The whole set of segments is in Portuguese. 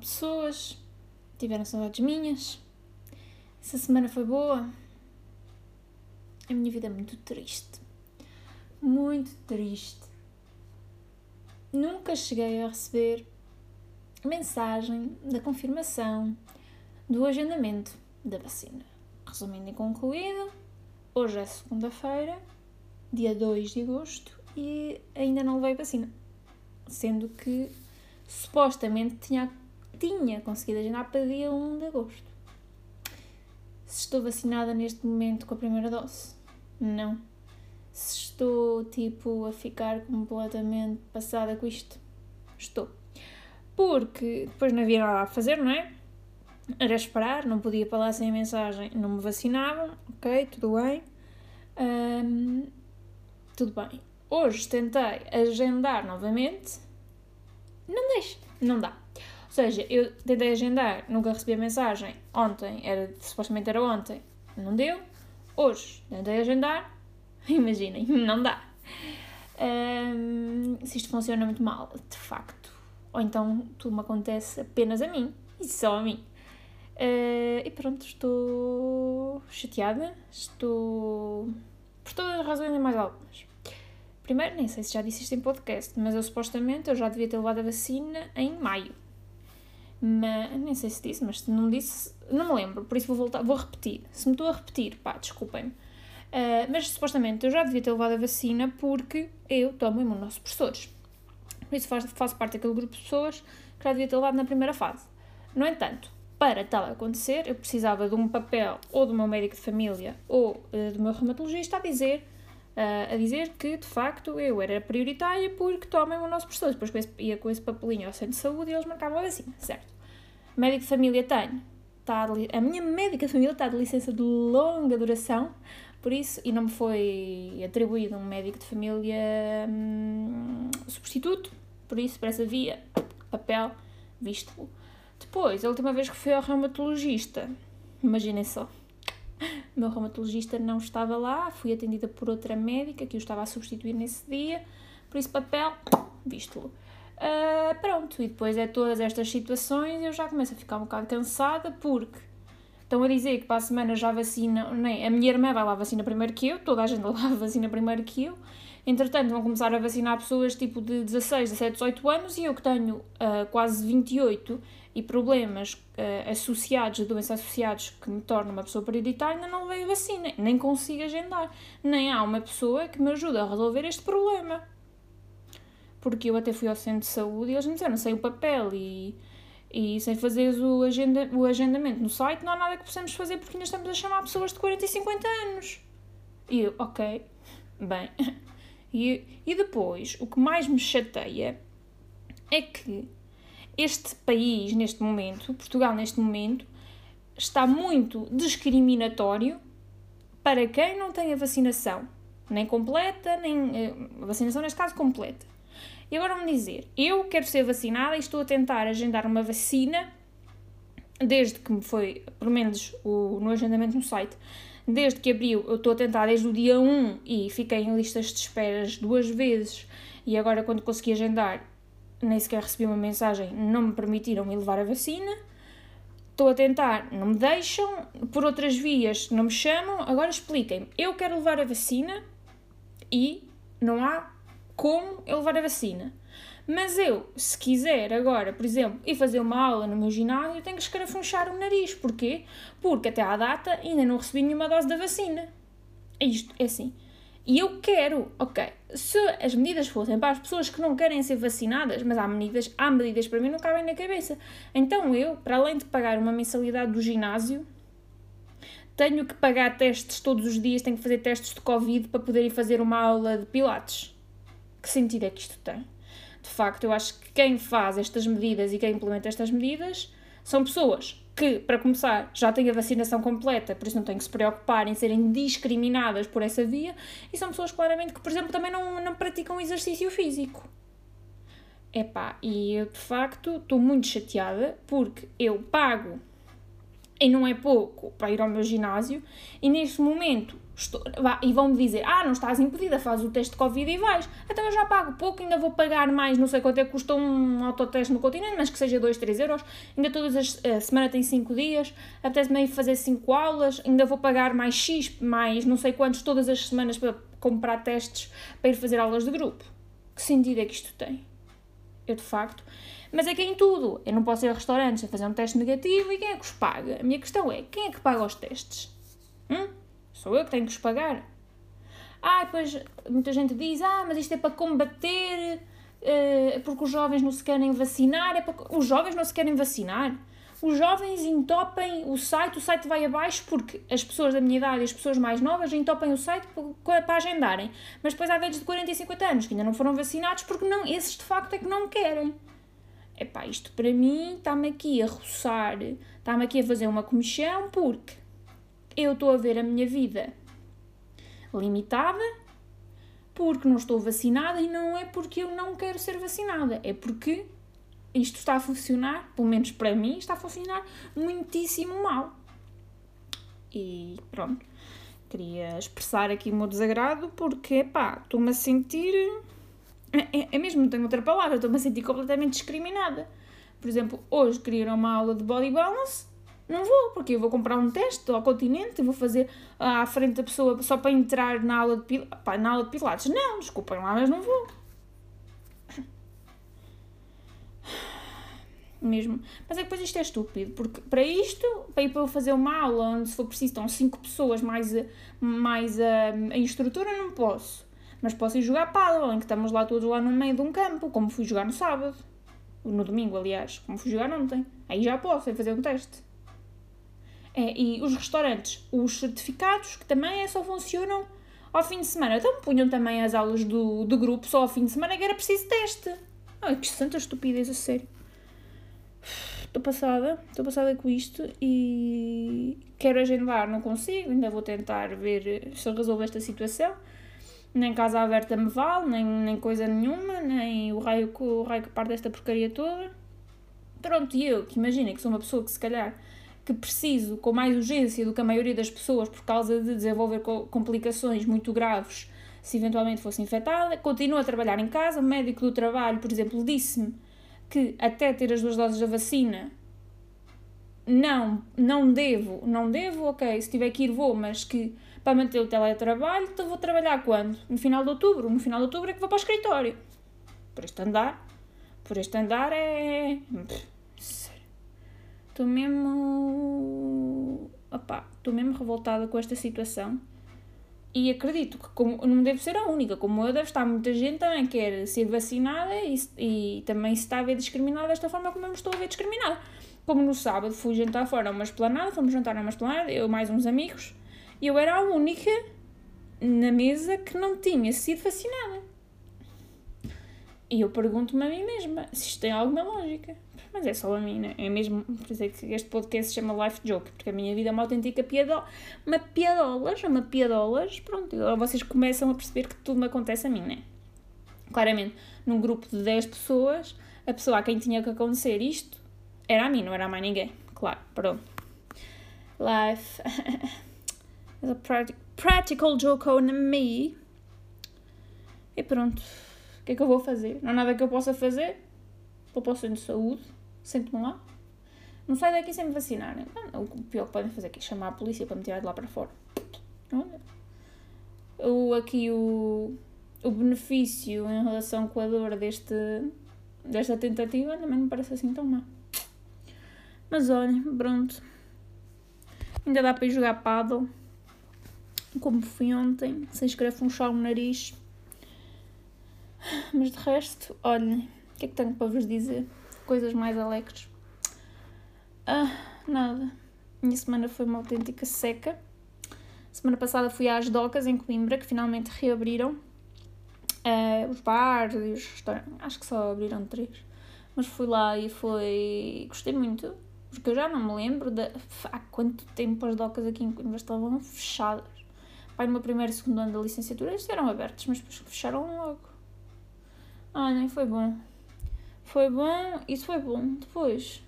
pessoas, tiveram saudades minhas. Essa semana foi boa. A minha vida é muito triste. Muito triste. Nunca cheguei a receber mensagem da confirmação do agendamento da vacina. Resumindo e concluído, hoje é segunda-feira, dia 2 de agosto, e ainda não levei vacina. Sendo que supostamente tinha, tinha conseguido agendar para dia 1 de agosto. Se estou vacinada neste momento com a primeira dose? Não. Se estou tipo a ficar completamente passada com isto? Estou. Porque depois não havia nada a fazer, não é? Era esperar, não podia lá sem a mensagem, não me vacinavam, ok, tudo bem. Tudo bem. Hoje tentei agendar novamente, não deixa, não dá. Ou seja, eu tentei agendar, nunca recebi a mensagem. Ontem, era, supostamente era ontem, não deu. Hoje tentei agendar, imaginem, não dá. Um, se isto funciona muito mal, de facto. Ou então tudo me acontece apenas a mim, e só a mim. Uh, e pronto, estou chateada, estou por todas as razões e mais algumas. Primeiro, nem sei se já disse isto em podcast, mas eu supostamente eu já devia ter levado a vacina em maio. Mas, nem sei se disse, mas não disse, não me lembro, por isso vou voltar, vou repetir. Se me estou a repetir, pá, desculpem-me. Uh, mas supostamente eu já devia ter levado a vacina porque eu tomo imunossupressores. Por isso faço, faço parte daquele grupo de pessoas que já devia ter levado na primeira fase. No entanto, para tal acontecer, eu precisava de um papel ou do meu médico de família ou uh, do meu reumatologista a dizer, uh, a dizer que de facto eu era prioritária porque tomem o nosso professor. Depois com esse, ia com esse papelinho ao centro de saúde e eles marcavam a vacina, certo? Médico de família tenho. Está de, a minha médica de família está de licença de longa duração, por isso, e não me foi atribuído um médico de família hum, substituto, por isso, para essa via, papel, visto depois, a última vez que fui ao reumatologista, imaginem só, meu reumatologista não estava lá, fui atendida por outra médica que o estava a substituir nesse dia, por isso papel, visto-lo. Uh, pronto, e depois é todas estas situações eu já começo a ficar um bocado cansada porque estão a dizer que para a semana já vacina, nem, a minha irmã vai lá vacina primeiro que eu, toda a gente lá vacina primeiro que eu, entretanto vão começar a vacinar pessoas tipo de 16, 17, 18 anos e eu que tenho uh, quase 28 e problemas uh, associados, doenças associados que me tornam uma pessoa prioritária, ainda não veio vacina, nem consigo agendar. Nem há uma pessoa que me ajude a resolver este problema. Porque eu até fui ao centro de saúde e eles me disseram, sem o papel e, e sem fazer o, agenda, o agendamento no site, não há nada que possamos fazer porque ainda estamos a chamar pessoas de 40 e 50 anos. E eu, ok, bem. E, e depois, o que mais me chateia é que este país, neste momento, Portugal, neste momento, está muito discriminatório para quem não tem a vacinação, nem completa, nem. Eh, a vacinação, neste caso, completa. E agora vão dizer: eu quero ser vacinada e estou a tentar agendar uma vacina, desde que me foi, pelo menos o, no agendamento no site, desde que abriu, eu estou a tentar desde o dia 1 e fiquei em listas de esperas duas vezes. E agora, quando consegui agendar, nem sequer recebi uma mensagem, não me permitiram me levar a vacina. Estou a tentar, não me deixam, por outras vias não me chamam. Agora expliquem-me, eu quero levar a vacina e não há como eu levar a vacina. Mas eu, se quiser agora, por exemplo, ir fazer uma aula no meu ginásio, tenho que escarafunchar o nariz. Porquê? Porque até à data ainda não recebi nenhuma dose da vacina. É isto, é assim. E eu quero, ok, se as medidas fossem para as pessoas que não querem ser vacinadas, mas há medidas, há medidas para mim não cabem na cabeça. Então eu, para além de pagar uma mensalidade do ginásio, tenho que pagar testes todos os dias, tenho que fazer testes de Covid para poder ir fazer uma aula de Pilates. Que sentido é que isto tem? De facto, eu acho que quem faz estas medidas e quem implementa estas medidas são pessoas que, para começar, já têm a vacinação completa, por isso não têm que se preocupar em serem discriminadas por essa via, e são pessoas claramente que, por exemplo, também não, não praticam exercício físico. Epá, e eu de facto estou muito chateada porque eu pago, e não é pouco, para ir ao meu ginásio, e neste momento Estou, e vão-me dizer, ah, não estás impedida, faz o teste de Covid e vais. Então eu já pago pouco, ainda vou pagar mais, não sei quanto é que custa um autoteste no continente, mas que seja 2, 3 euros. Ainda todas as, a semana tem 5 dias, apetece-me fazer 5 aulas, ainda vou pagar mais X, mais não sei quantos todas as semanas para comprar testes para ir fazer aulas de grupo. Que sentido é que isto tem? Eu, de facto... Mas é que é em tudo. Eu não posso ir a restaurantes a fazer um teste negativo e quem é que os paga? A minha questão é, quem é que paga os testes? Hum? Sou eu que tenho que os pagar. Ah, depois muita gente diz, ah, mas isto é para combater, uh, porque os jovens não se querem vacinar. É para... Os jovens não se querem vacinar. Os jovens entopem o site, o site vai abaixo porque as pessoas da minha idade e as pessoas mais novas entopem o site para agendarem. Mas depois há velhos de 40 e 50 anos que ainda não foram vacinados porque não, esses de facto é que não querem. Epá, isto para mim está-me aqui a roçar, está-me aqui a fazer uma comissão porque eu estou a ver a minha vida limitada porque não estou vacinada e não é porque eu não quero ser vacinada, é porque isto está a funcionar, pelo menos para mim, está a funcionar muitíssimo mal. E pronto, queria expressar aqui o meu desagrado porque, pá, estou-me a sentir. É, é, é mesmo, não tenho outra palavra, estou-me a sentir completamente discriminada. Por exemplo, hoje queria uma aula de body balance não vou, porque eu vou comprar um teste ao continente vou fazer à frente da pessoa só para entrar na aula de, pá, na aula de pilates. Não, desculpem lá, mas não vou. Mesmo. Mas é que depois isto é estúpido, porque para isto, para ir para eu fazer uma aula onde se for preciso estão 5 pessoas mais, mais a, a instrutora, não posso. Mas posso ir jogar paddle, em que estamos lá todos lá no meio de um campo, como fui jogar no sábado. No domingo, aliás, como fui jogar ontem. Aí já posso, ir fazer um teste. É, e os restaurantes, os certificados, que também é, só funcionam ao fim de semana. Então punham também as aulas do, do grupo só ao fim de semana que era preciso teste. Ai, que santa estupidez, a sério. Estou passada, estou passada com isto e quero agendar, não consigo, ainda vou tentar ver se eu resolvo esta situação. Nem casa aberta me vale, nem, nem coisa nenhuma, nem o raio, o raio que parte desta porcaria toda. Pronto, e eu, que imagina que sou uma pessoa que se calhar que preciso com mais urgência do que a maioria das pessoas por causa de desenvolver complicações muito graves se eventualmente fosse infectada, continuo a trabalhar em casa. O médico do trabalho, por exemplo, disse-me que até ter as duas doses da vacina não, não devo, não devo, ok, se tiver que ir vou, mas que para manter o teletrabalho, então vou trabalhar quando? No final de outubro. No final de outubro é que vou para o escritório. Por este andar, por este andar é... Estou mesmo. Opá, estou mesmo revoltada com esta situação. E acredito que como, não devo ser a única, como eu, deve estar muita gente também quer ser vacinada e, e também se está a ver discriminada desta forma como eu me estou a ver discriminada. Como no sábado fui jantar fora a uma esplanada, fomos jantar numa esplanada, eu mais uns amigos, e eu era a única na mesa que não tinha sido vacinada. E eu pergunto-me a mim mesma se isto tem alguma lógica. Mas é só a mim, né? É mesmo. Por isso é que este podcast se chama Life Joke, porque a minha vida é uma autêntica piadola. Uma piadolas, uma piadolas. Pronto, agora vocês começam a perceber que tudo me acontece a mim, né? Claramente, num grupo de 10 pessoas, a pessoa a quem tinha que acontecer isto era a mim, não era a mais ninguém. Claro, pronto. Life. is a practical joke on me. E pronto. O que é que eu vou fazer? Não há nada que eu possa fazer. Vou para o de saúde sento-me lá, não sai daqui sem me vacinarem. O pior que podem fazer aqui é chamar a polícia para me tirar de lá para fora. Olha. O, aqui o, o benefício em relação com a dor deste, desta tentativa também não me parece assim tão má. Mas olha, pronto. Ainda dá para ir jogar paddle. Como fui ontem, sem escrever um nariz. Mas de resto, olhem, o que é que tenho para vos dizer? Coisas mais alegres. Ah, nada. Minha semana foi uma autêntica seca. Semana passada fui às docas em Coimbra, que finalmente reabriram. Uh, os bares e os restaurantes. Acho que só abriram três. Mas fui lá e foi. Gostei muito. Porque eu já não me lembro de há quanto tempo as docas aqui em Coimbra estavam fechadas. Pai, no meu primeiro e segundo ano da licenciatura eles eram abertos, mas depois fecharam logo. Ah, nem foi bom. Foi bom, isso foi bom. Depois,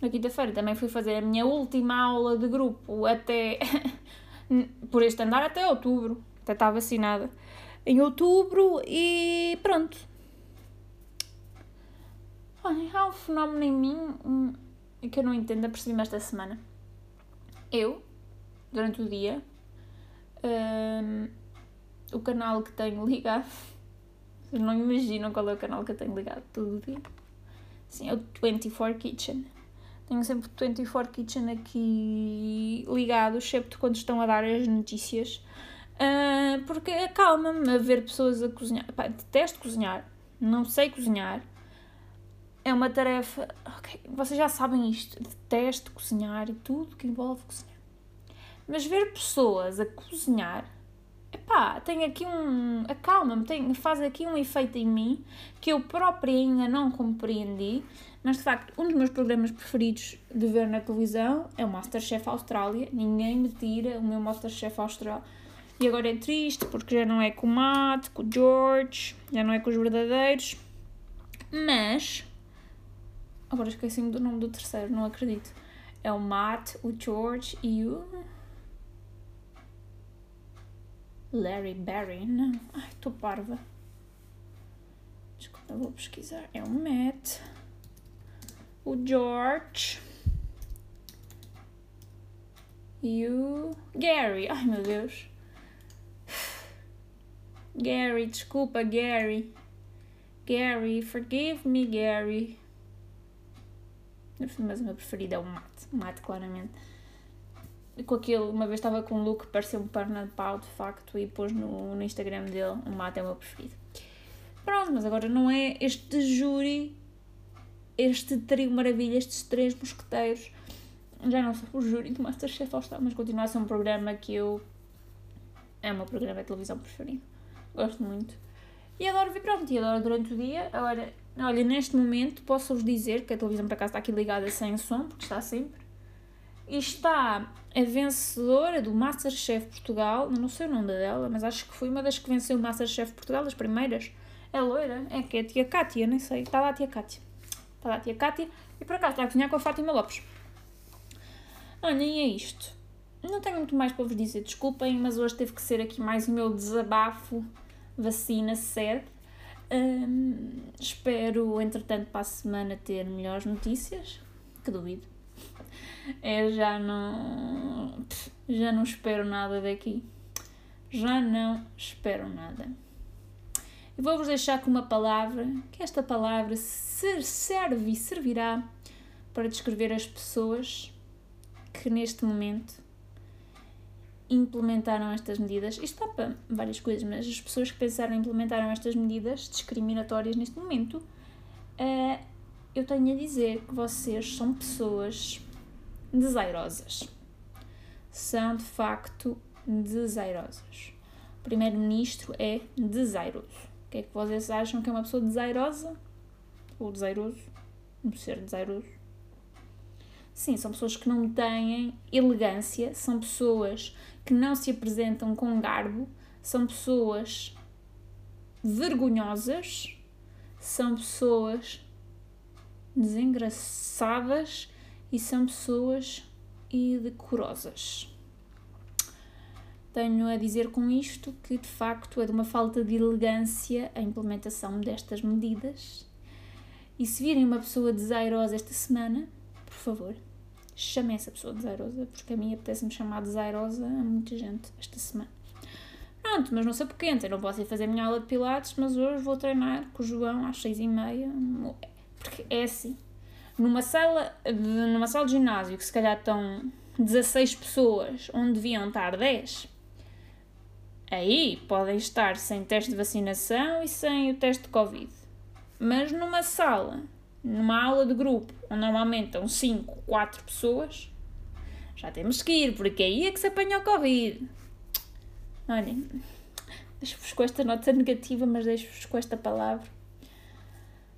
na quinta-feira, também fui fazer a minha última aula de grupo até, por este andar até outubro. Até está vacinada. Em outubro e pronto. Olha, há um fenómeno em mim um, que eu não entendo, apercebi-me esta semana. Eu, durante o dia, um, o canal que tenho ligado, vocês não imaginam qual é o canal que eu tenho ligado todo o dia. Sim, é o 24 Kitchen. Tenho sempre o 24 Kitchen aqui ligado, excepto quando estão a dar as notícias. Uh, porque acalma-me a ver pessoas a cozinhar. Pá, detesto cozinhar, não sei cozinhar. É uma tarefa. Okay, vocês já sabem isto. Detesto cozinhar e tudo que envolve cozinhar. Mas ver pessoas a cozinhar epá, tem aqui um. acalma-me, tem, faz aqui um efeito em mim que eu própria ainda não compreendi. Mas de facto, um dos meus programas preferidos de ver na televisão é o Masterchef Austrália. Ninguém me tira o meu Masterchef Austrália. E agora é triste porque já não é com o Matt, com o George, já não é com os verdadeiros. Mas. Agora esqueci-me do nome do terceiro, não acredito. É o Matt, o George e o. Larry Barry, não. Ai, estou parva. Desculpa, vou pesquisar. É o Matt, o George e o Gary. Ai, meu Deus. Gary, desculpa, Gary. Gary, forgive me, Gary. Mas o meu preferido é o Matt. Matt, claramente com aquele, uma vez estava com um look que parecia um perna de pau, de facto, e pôs no, no Instagram dele, o mate é o meu preferido. Pronto, mas agora não é este júri, este trio maravilha, estes três mosqueteiros, já não sou o júri do Masterchef All-Star, mas continua a ser um programa que eu, é o meu programa de televisão preferido, gosto muito. E adoro ver, pronto, e adoro durante o dia, agora, olha, neste momento posso-vos dizer que a televisão para cá está aqui ligada sem som, porque está sempre, e está a vencedora do Masterchef Portugal, não sei o nome dela, mas acho que foi uma das que venceu o Masterchef Portugal, das primeiras. É loira, é que é a tia Cátia, nem sei. Está lá a tia Cátia. Está lá a tia Cátia e por acaso está a cozinhar com a Fátima Lopes. Olha, e é isto. Não tenho muito mais para vos dizer, desculpem, mas hoje teve que ser aqui mais o meu desabafo vacina sede. Hum, espero, entretanto, para a semana ter melhores notícias, que duvido é já não. Já não espero nada daqui. Já não espero nada. E vou-vos deixar com uma palavra, que esta palavra serve e servirá para descrever as pessoas que neste momento implementaram estas medidas. Isto está para várias coisas, mas as pessoas que pensaram e implementaram estas medidas discriminatórias neste momento, uh, eu tenho a dizer que vocês são pessoas desairosas. São de facto desairosas. O primeiro-ministro é desairoso. O que é que vocês acham que é uma pessoa desairosa? Ou desairoso? Um ser desairoso? Sim, são pessoas que não têm elegância, são pessoas que não se apresentam com garbo, são pessoas vergonhosas, são pessoas desengraçadas e são pessoas indecorosas. Tenho a dizer com isto que de facto é de uma falta de elegância a implementação destas medidas. E se virem uma pessoa desairosa esta semana, por favor, chamem essa pessoa desairosa, porque a mim apetece-me chamar desairosa a muita gente esta semana. Pronto, mas não sei porquê, eu não posso ir fazer a minha aula de pilates, mas hoje vou treinar com o João às seis e meia, porque é assim, numa sala, de, numa sala de ginásio que se calhar estão 16 pessoas onde deviam estar 10, aí podem estar sem teste de vacinação e sem o teste de Covid. Mas numa sala, numa aula de grupo, onde normalmente estão 5, 4 pessoas, já temos que ir, porque aí é que se apanha o Covid. Olhem, deixo-vos com esta nota negativa, mas deixo-vos com esta palavra.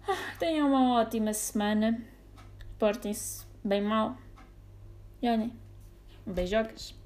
Ah, tenham uma ótima semana portem-se bem mal. E olhem, beijocas.